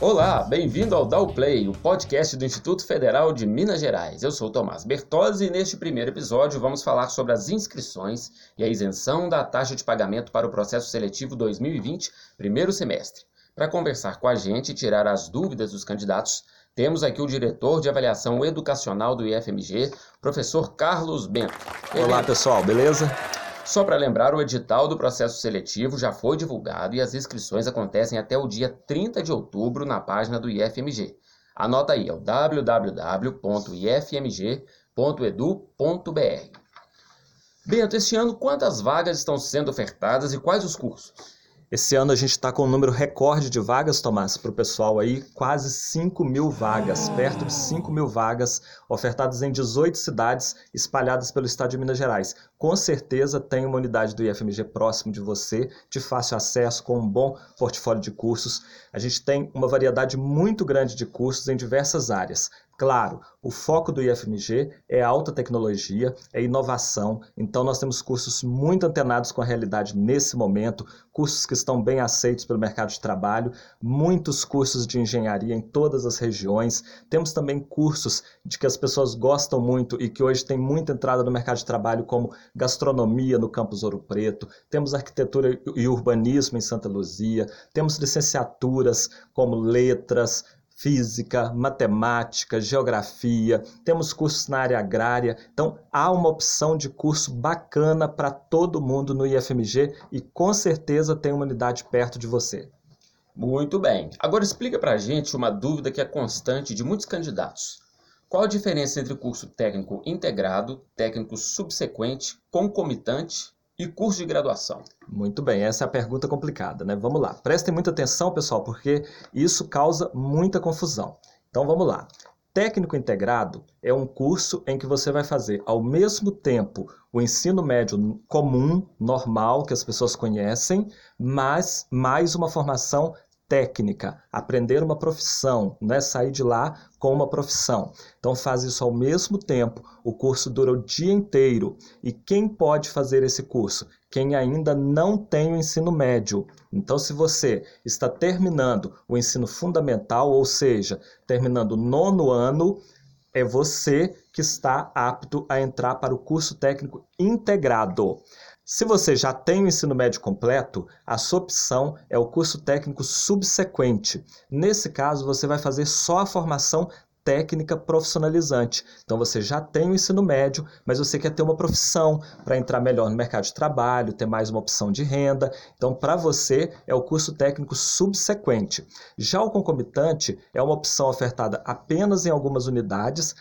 Olá, bem-vindo ao Play, o podcast do Instituto Federal de Minas Gerais. Eu sou Tomás Bertozzi e neste primeiro episódio vamos falar sobre as inscrições e a isenção da taxa de pagamento para o processo seletivo 2020, primeiro semestre. Para conversar com a gente e tirar as dúvidas dos candidatos, temos aqui o diretor de avaliação educacional do IFMG, professor Carlos Bento. Olá, pessoal, beleza? Só para lembrar, o edital do processo seletivo já foi divulgado e as inscrições acontecem até o dia 30 de outubro na página do IFMG. Anota aí, é o www.ifmg.edu.br. Bento, este ano quantas vagas estão sendo ofertadas e quais os cursos? Esse ano a gente está com um número recorde de vagas, Tomás, para o pessoal aí, quase 5 mil vagas, perto de 5 mil vagas, ofertadas em 18 cidades espalhadas pelo estado de Minas Gerais. Com certeza tem uma unidade do IFMG próximo de você, de fácil acesso, com um bom portfólio de cursos. A gente tem uma variedade muito grande de cursos em diversas áreas, Claro, o foco do IFMG é alta tecnologia, é inovação, então nós temos cursos muito antenados com a realidade nesse momento, cursos que estão bem aceitos pelo mercado de trabalho, muitos cursos de engenharia em todas as regiões. Temos também cursos de que as pessoas gostam muito e que hoje tem muita entrada no mercado de trabalho, como gastronomia no campus Ouro Preto, temos arquitetura e urbanismo em Santa Luzia, temos licenciaturas como letras, física, matemática, geografia, temos cursos na área agrária. Então, há uma opção de curso bacana para todo mundo no IFMG e com certeza tem uma unidade perto de você. Muito bem. Agora explica para a gente uma dúvida que é constante de muitos candidatos. Qual a diferença entre curso técnico integrado, técnico subsequente, concomitante e curso de graduação? Muito bem, essa é a pergunta complicada, né? Vamos lá. Prestem muita atenção, pessoal, porque isso causa muita confusão. Então vamos lá. Técnico integrado é um curso em que você vai fazer ao mesmo tempo o ensino médio comum, normal, que as pessoas conhecem, mas mais uma formação técnica, aprender uma profissão, né? sair de lá com uma profissão. Então faz isso ao mesmo tempo. O curso dura o dia inteiro. E quem pode fazer esse curso? Quem ainda não tem o ensino médio. Então, se você está terminando o ensino fundamental, ou seja, terminando o nono ano, é você que está apto a entrar para o curso técnico integrado. Se você já tem o ensino médio completo, a sua opção é o curso técnico subsequente. Nesse caso, você vai fazer só a formação técnica profissionalizante. Então você já tem o ensino médio, mas você quer ter uma profissão para entrar melhor no mercado de trabalho, ter mais uma opção de renda. Então, para você, é o curso técnico subsequente. Já o concomitante é uma opção ofertada apenas em algumas unidades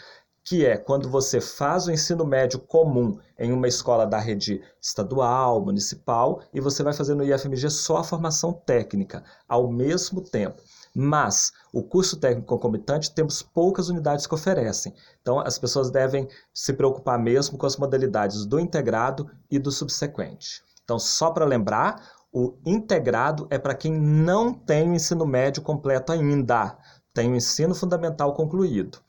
que é quando você faz o ensino médio comum em uma escola da rede estadual, municipal, e você vai fazer no IFMG só a formação técnica ao mesmo tempo. Mas o curso técnico concomitante temos poucas unidades que oferecem. Então as pessoas devem se preocupar mesmo com as modalidades do integrado e do subsequente. Então, só para lembrar, o integrado é para quem não tem o ensino médio completo ainda, tem o ensino fundamental concluído.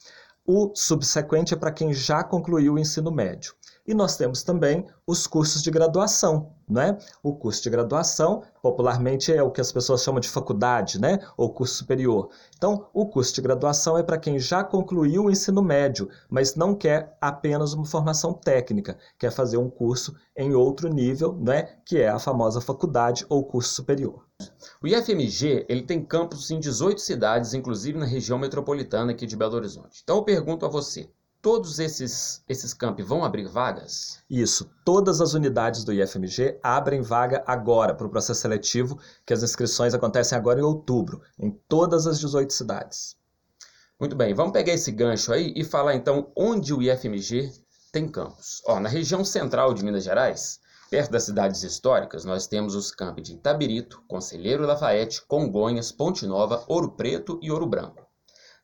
O subsequente é para quem já concluiu o ensino médio. E nós temos também os cursos de graduação, né? O curso de graduação, popularmente é o que as pessoas chamam de faculdade, né? Ou curso superior. Então, o curso de graduação é para quem já concluiu o ensino médio, mas não quer apenas uma formação técnica, quer fazer um curso em outro nível, né? Que é a famosa faculdade ou curso superior. O IFMG ele tem campos em 18 cidades, inclusive na região metropolitana aqui de Belo Horizonte. Então eu pergunto a você, todos esses, esses campi vão abrir vagas? Isso, todas as unidades do IFMG abrem vaga agora para o processo seletivo, que as inscrições acontecem agora em outubro, em todas as 18 cidades. Muito bem, vamos pegar esse gancho aí e falar então onde o IFMG tem campos. Ó, na região central de Minas Gerais, Perto das cidades históricas, nós temos os campos de Itabirito, Conselheiro Lafayette, Congonhas, Ponte Nova, Ouro Preto e Ouro Branco.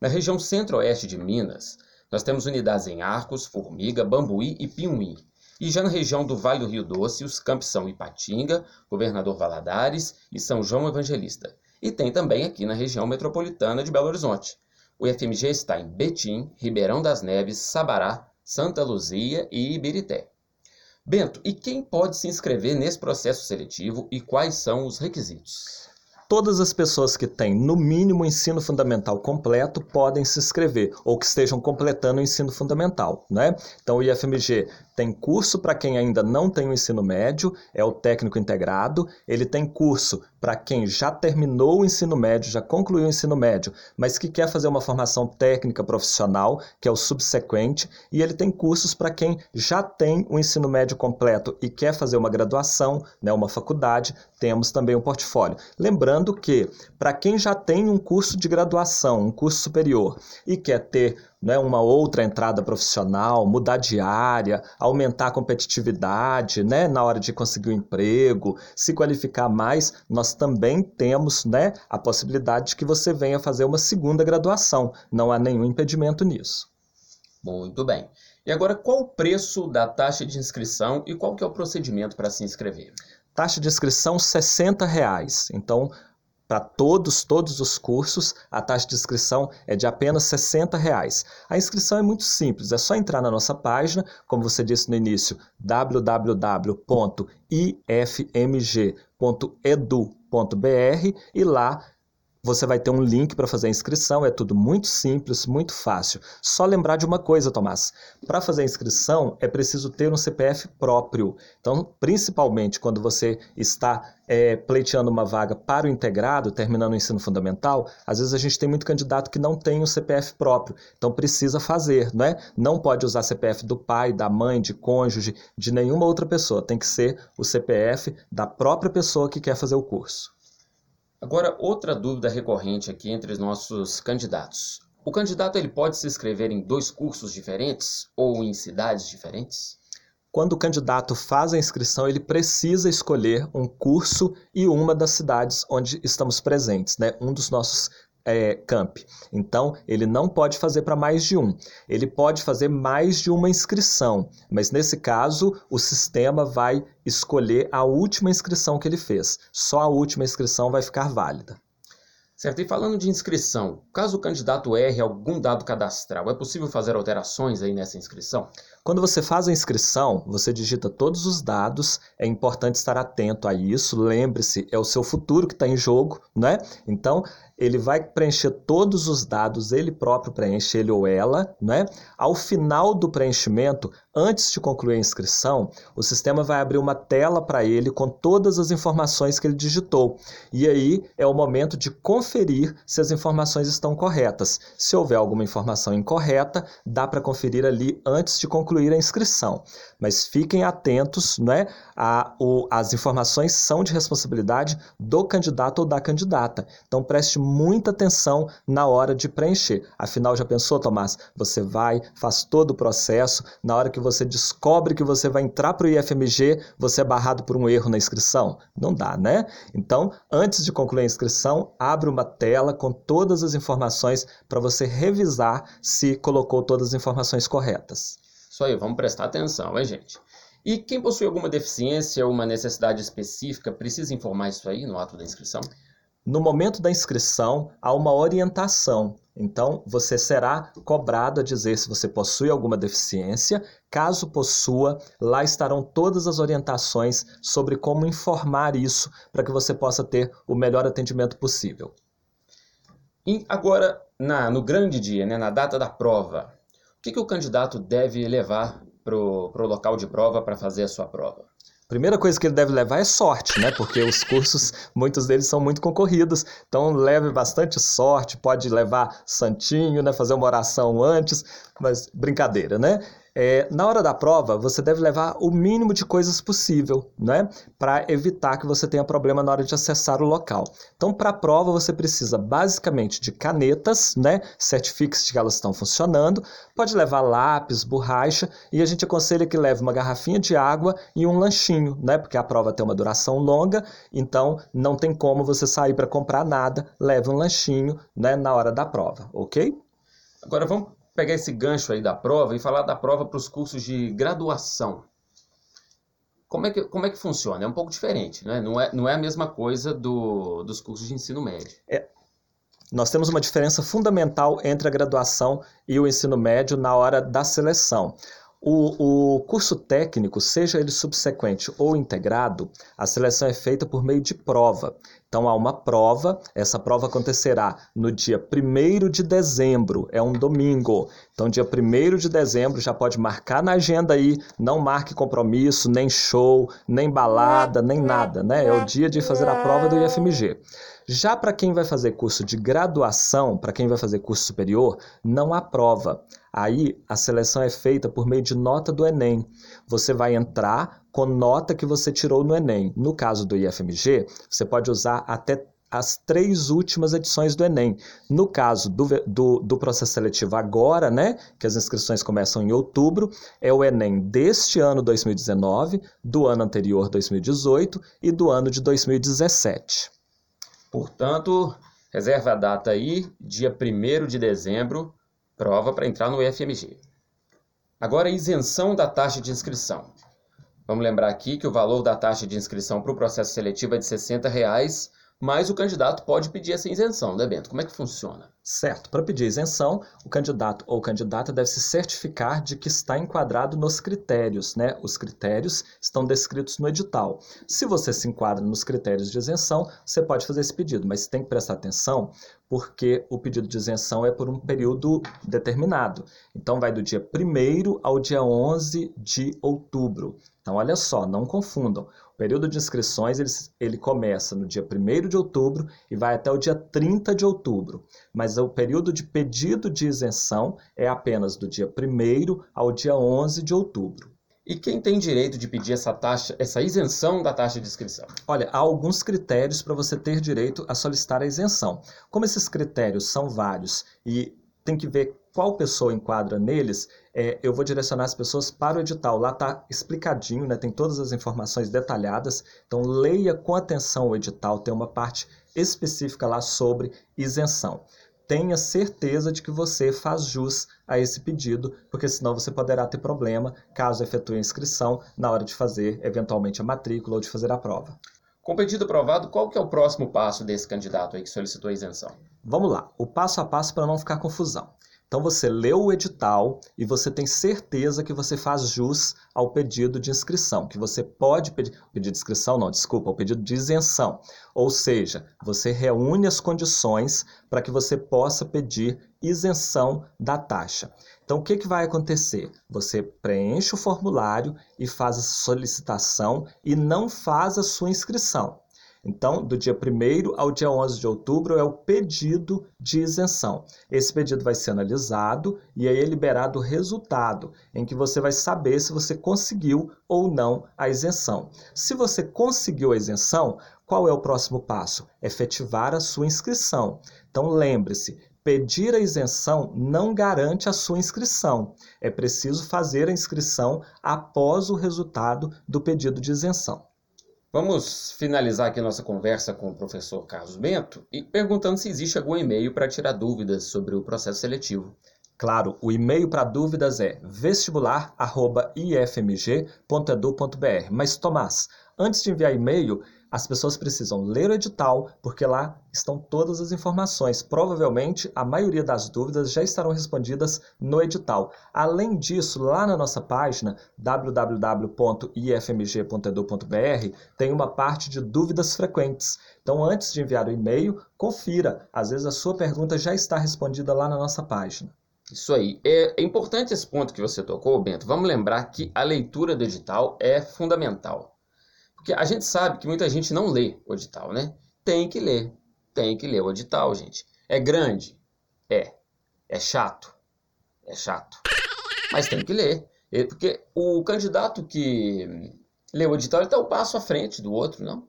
Na região centro-oeste de Minas, nós temos unidades em Arcos, Formiga, Bambuí e Piumhi. E já na região do Vale do Rio Doce, os campos são Ipatinga, Governador Valadares e São João Evangelista. E tem também aqui na região metropolitana de Belo Horizonte. O FMG está em Betim, Ribeirão das Neves, Sabará, Santa Luzia e Ibirité. Bento, e quem pode se inscrever nesse processo seletivo e quais são os requisitos? Todas as pessoas que têm, no mínimo, ensino fundamental completo podem se inscrever, ou que estejam completando o ensino fundamental. Né? Então, o IFMG tem curso para quem ainda não tem o ensino médio, é o técnico integrado. Ele tem curso para quem já terminou o ensino médio, já concluiu o ensino médio, mas que quer fazer uma formação técnica profissional, que é o subsequente. E ele tem cursos para quem já tem o ensino médio completo e quer fazer uma graduação, né, uma faculdade. Temos também o portfólio. Lembrando que, para quem já tem um curso de graduação, um curso superior, e quer ter né, uma outra entrada profissional, mudar de área, aumentar a competitividade né, na hora de conseguir um emprego, se qualificar mais, nós também temos né, a possibilidade de que você venha fazer uma segunda graduação. Não há nenhum impedimento nisso. Muito bem. E agora, qual o preço da taxa de inscrição e qual que é o procedimento para se inscrever? Taxa de inscrição 60 reais. Então, para todos, todos os cursos, a taxa de inscrição é de apenas 60 reais. A inscrição é muito simples, é só entrar na nossa página, como você disse no início, www.ifmg.edu.br e lá você vai ter um link para fazer a inscrição, é tudo muito simples, muito fácil. Só lembrar de uma coisa, Tomás: para fazer a inscrição é preciso ter um CPF próprio. Então, principalmente quando você está é, pleiteando uma vaga para o integrado, terminando o ensino fundamental, às vezes a gente tem muito candidato que não tem um CPF próprio. Então, precisa fazer, não é? Não pode usar CPF do pai, da mãe, de cônjuge, de nenhuma outra pessoa. Tem que ser o CPF da própria pessoa que quer fazer o curso. Agora, outra dúvida recorrente aqui entre os nossos candidatos. O candidato ele pode se inscrever em dois cursos diferentes ou em cidades diferentes? Quando o candidato faz a inscrição, ele precisa escolher um curso e uma das cidades onde estamos presentes, né? Um dos nossos é, camp. Então, ele não pode fazer para mais de um. Ele pode fazer mais de uma inscrição, mas nesse caso, o sistema vai escolher a última inscrição que ele fez. Só a última inscrição vai ficar válida. Certo, e falando de inscrição, caso o candidato erre algum dado cadastral, é possível fazer alterações aí nessa inscrição? Quando você faz a inscrição, você digita todos os dados, é importante estar atento a isso, lembre-se, é o seu futuro que está em jogo, né? Então, ele vai preencher todos os dados, ele próprio preenche, ele ou ela, né? Ao final do preenchimento, antes de concluir a inscrição, o sistema vai abrir uma tela para ele com todas as informações que ele digitou. E aí é o momento de conferir se as informações estão corretas. Se houver alguma informação incorreta, dá para conferir ali antes de concluir a inscrição. Mas fiquem atentos, né? A, o, as informações são de responsabilidade do candidato ou da candidata. Então preste muita atenção na hora de preencher. Afinal, já pensou, Tomás? Você vai, faz todo o processo, na hora que você descobre que você vai entrar para o IFMG, você é barrado por um erro na inscrição? Não dá, né? Então, antes de concluir a inscrição, abre uma tela com todas as informações para você revisar se colocou todas as informações corretas. Isso aí, vamos prestar atenção, hein, gente? E quem possui alguma deficiência ou uma necessidade específica precisa informar isso aí no ato da inscrição? No momento da inscrição, há uma orientação. Então, você será cobrado a dizer se você possui alguma deficiência. Caso possua, lá estarão todas as orientações sobre como informar isso para que você possa ter o melhor atendimento possível. E agora, na, no grande dia, né, na data da prova, o que, que o candidato deve levar para o local de prova para fazer a sua prova? Primeira coisa que ele deve levar é sorte, né? Porque os cursos, muitos deles são muito concorridos. Então leve bastante sorte, pode levar santinho, né? Fazer uma oração antes, mas brincadeira, né? É, na hora da prova, você deve levar o mínimo de coisas possível, né? Para evitar que você tenha problema na hora de acessar o local. Então, para a prova, você precisa basicamente de canetas, né? Certifique-se de que elas estão funcionando. Pode levar lápis, borracha e a gente aconselha que leve uma garrafinha de água e um lanchinho, né? Porque a prova tem uma duração longa, então não tem como você sair para comprar nada. Leve um lanchinho, né? Na hora da prova, ok? Agora vamos pegar esse gancho aí da prova e falar da prova para os cursos de graduação. Como é, que, como é que funciona? É um pouco diferente, né? não, é, não é a mesma coisa do, dos cursos de ensino médio. É, nós temos uma diferença fundamental entre a graduação e o ensino médio na hora da seleção. O, o, curso técnico, seja ele subsequente ou integrado, a seleção é feita por meio de prova. Então, há uma prova, essa prova acontecerá no dia 1 de dezembro, é um domingo. Então, dia 1 de dezembro, já pode marcar na agenda aí, não marque compromisso, nem show, nem balada, nem nada, né? É o dia de fazer a prova do IFMG. Já para quem vai fazer curso de graduação, para quem vai fazer curso superior, não há prova. Aí a seleção é feita por meio de nota do Enem. Você vai entrar com nota que você tirou no Enem. No caso do IFMG, você pode usar até as três últimas edições do Enem. No caso do, do, do, processo seletivo agora, né, que as inscrições começam em outubro, é o Enem deste ano 2019, do ano anterior 2018 e do ano de 2017. Portanto, reserva a data aí, dia 1 de dezembro, prova para entrar no IFMG. Agora, isenção da taxa de inscrição. Vamos lembrar aqui que o valor da taxa de inscrição para o processo seletivo é de 60 reais, mas o candidato pode pedir essa isenção, né, Bento? Como é que funciona? Certo. Para pedir isenção, o candidato ou candidata deve se certificar de que está enquadrado nos critérios, né? Os critérios estão descritos no edital. Se você se enquadra nos critérios de isenção, você pode fazer esse pedido, mas tem que prestar atenção porque o pedido de isenção é por um período determinado. Então, vai do dia 1 ao dia 11 de outubro. Então, olha só, não confundam. O período de inscrições ele, ele começa no dia 1 de outubro e vai até o dia 30 de outubro, mas o período de pedido de isenção é apenas do dia 1 ao dia 11 de outubro. E quem tem direito de pedir essa taxa, essa isenção da taxa de inscrição? Olha, há alguns critérios para você ter direito a solicitar a isenção. Como esses critérios são vários e tem que ver qual pessoa enquadra neles, é, eu vou direcionar as pessoas para o edital. Lá está explicadinho, né? tem todas as informações detalhadas. Então, leia com atenção o edital, tem uma parte específica lá sobre isenção. Tenha certeza de que você faz jus a esse pedido, porque senão você poderá ter problema caso efetue a inscrição na hora de fazer, eventualmente, a matrícula ou de fazer a prova. Com pedido aprovado, qual que é o próximo passo desse candidato aí que solicitou a isenção? Vamos lá, o passo a passo para não ficar confusão. Então você leu o edital e você tem certeza que você faz jus ao pedido de inscrição, que você pode pedir, pedido de inscrição não, desculpa, o pedido de isenção. Ou seja, você reúne as condições para que você possa pedir isenção da taxa. Então, o que, que vai acontecer? Você preenche o formulário e faz a solicitação e não faz a sua inscrição. Então, do dia 1 ao dia 11 de outubro é o pedido de isenção. Esse pedido vai ser analisado e aí é liberado o resultado, em que você vai saber se você conseguiu ou não a isenção. Se você conseguiu a isenção, qual é o próximo passo? Efetivar a sua inscrição. Então, lembre-se, Pedir a isenção não garante a sua inscrição. É preciso fazer a inscrição após o resultado do pedido de isenção. Vamos finalizar aqui nossa conversa com o professor Carlos Bento e perguntando se existe algum e-mail para tirar dúvidas sobre o processo seletivo. Claro, o e-mail para dúvidas é vestibular.ifmg.edu.br. Mas, Tomás, antes de enviar e-mail, as pessoas precisam ler o edital, porque lá estão todas as informações. Provavelmente, a maioria das dúvidas já estarão respondidas no edital. Além disso, lá na nossa página www.ifmg.edu.br tem uma parte de dúvidas frequentes. Então, antes de enviar o e-mail, confira. Às vezes a sua pergunta já está respondida lá na nossa página. Isso aí. É importante esse ponto que você tocou, Bento. Vamos lembrar que a leitura do edital é fundamental. Porque a gente sabe que muita gente não lê o edital, né? Tem que ler. Tem que ler o edital, gente. É grande? É. É chato? É chato. Mas tem que ler. Porque o candidato que leu o edital está um passo à frente do outro, não?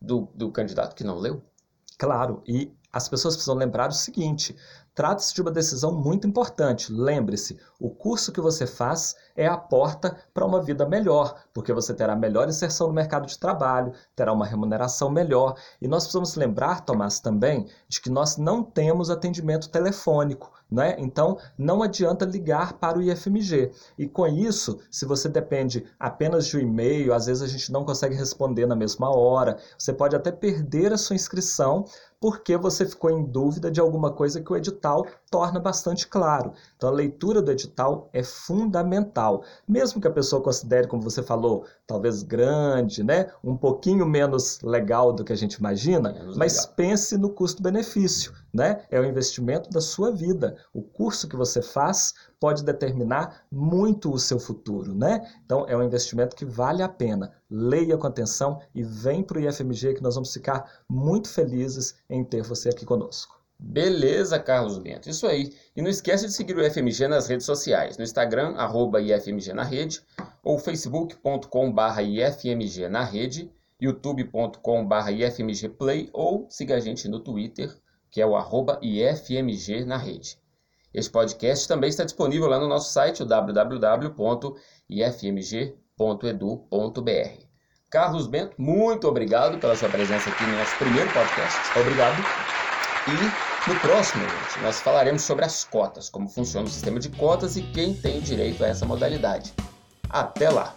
Do, do candidato que não leu. Claro, e as pessoas precisam lembrar o seguinte: Trata-se de uma decisão muito importante. Lembre-se, o curso que você faz é a porta para uma vida melhor, porque você terá melhor inserção no mercado de trabalho, terá uma remuneração melhor. E nós precisamos lembrar, Tomás, também, de que nós não temos atendimento telefônico. Né? Então, não adianta ligar para o IFMG. E com isso, se você depende apenas de um e-mail, às vezes a gente não consegue responder na mesma hora, você pode até perder a sua inscrição porque você ficou em dúvida de alguma coisa que o edital torna bastante claro. Então, a leitura do edital é fundamental. Mesmo que a pessoa considere, como você falou, talvez grande, né? um pouquinho menos legal do que a gente imagina, menos mas legal. pense no custo-benefício. Né? É o investimento da sua vida. O curso que você faz pode determinar muito o seu futuro, né? Então é um investimento que vale a pena. Leia com atenção e vem para o IFMG que nós vamos ficar muito felizes em ter você aqui conosco. Beleza, Carlos Bento. Isso aí. E não esquece de seguir o IFMG nas redes sociais. No Instagram, arroba IFMG na rede, ou facebook.com.br IFMG na rede, youtube.com.br IFMG ou siga a gente no Twitter, que é o arroba IFMG na rede. Esse podcast também está disponível lá no nosso site, www.ifmg.edu.br. Carlos Bento, muito obrigado pela sua presença aqui no nosso primeiro podcast. Obrigado. E no próximo, gente, nós falaremos sobre as cotas, como funciona o sistema de cotas e quem tem direito a essa modalidade. Até lá!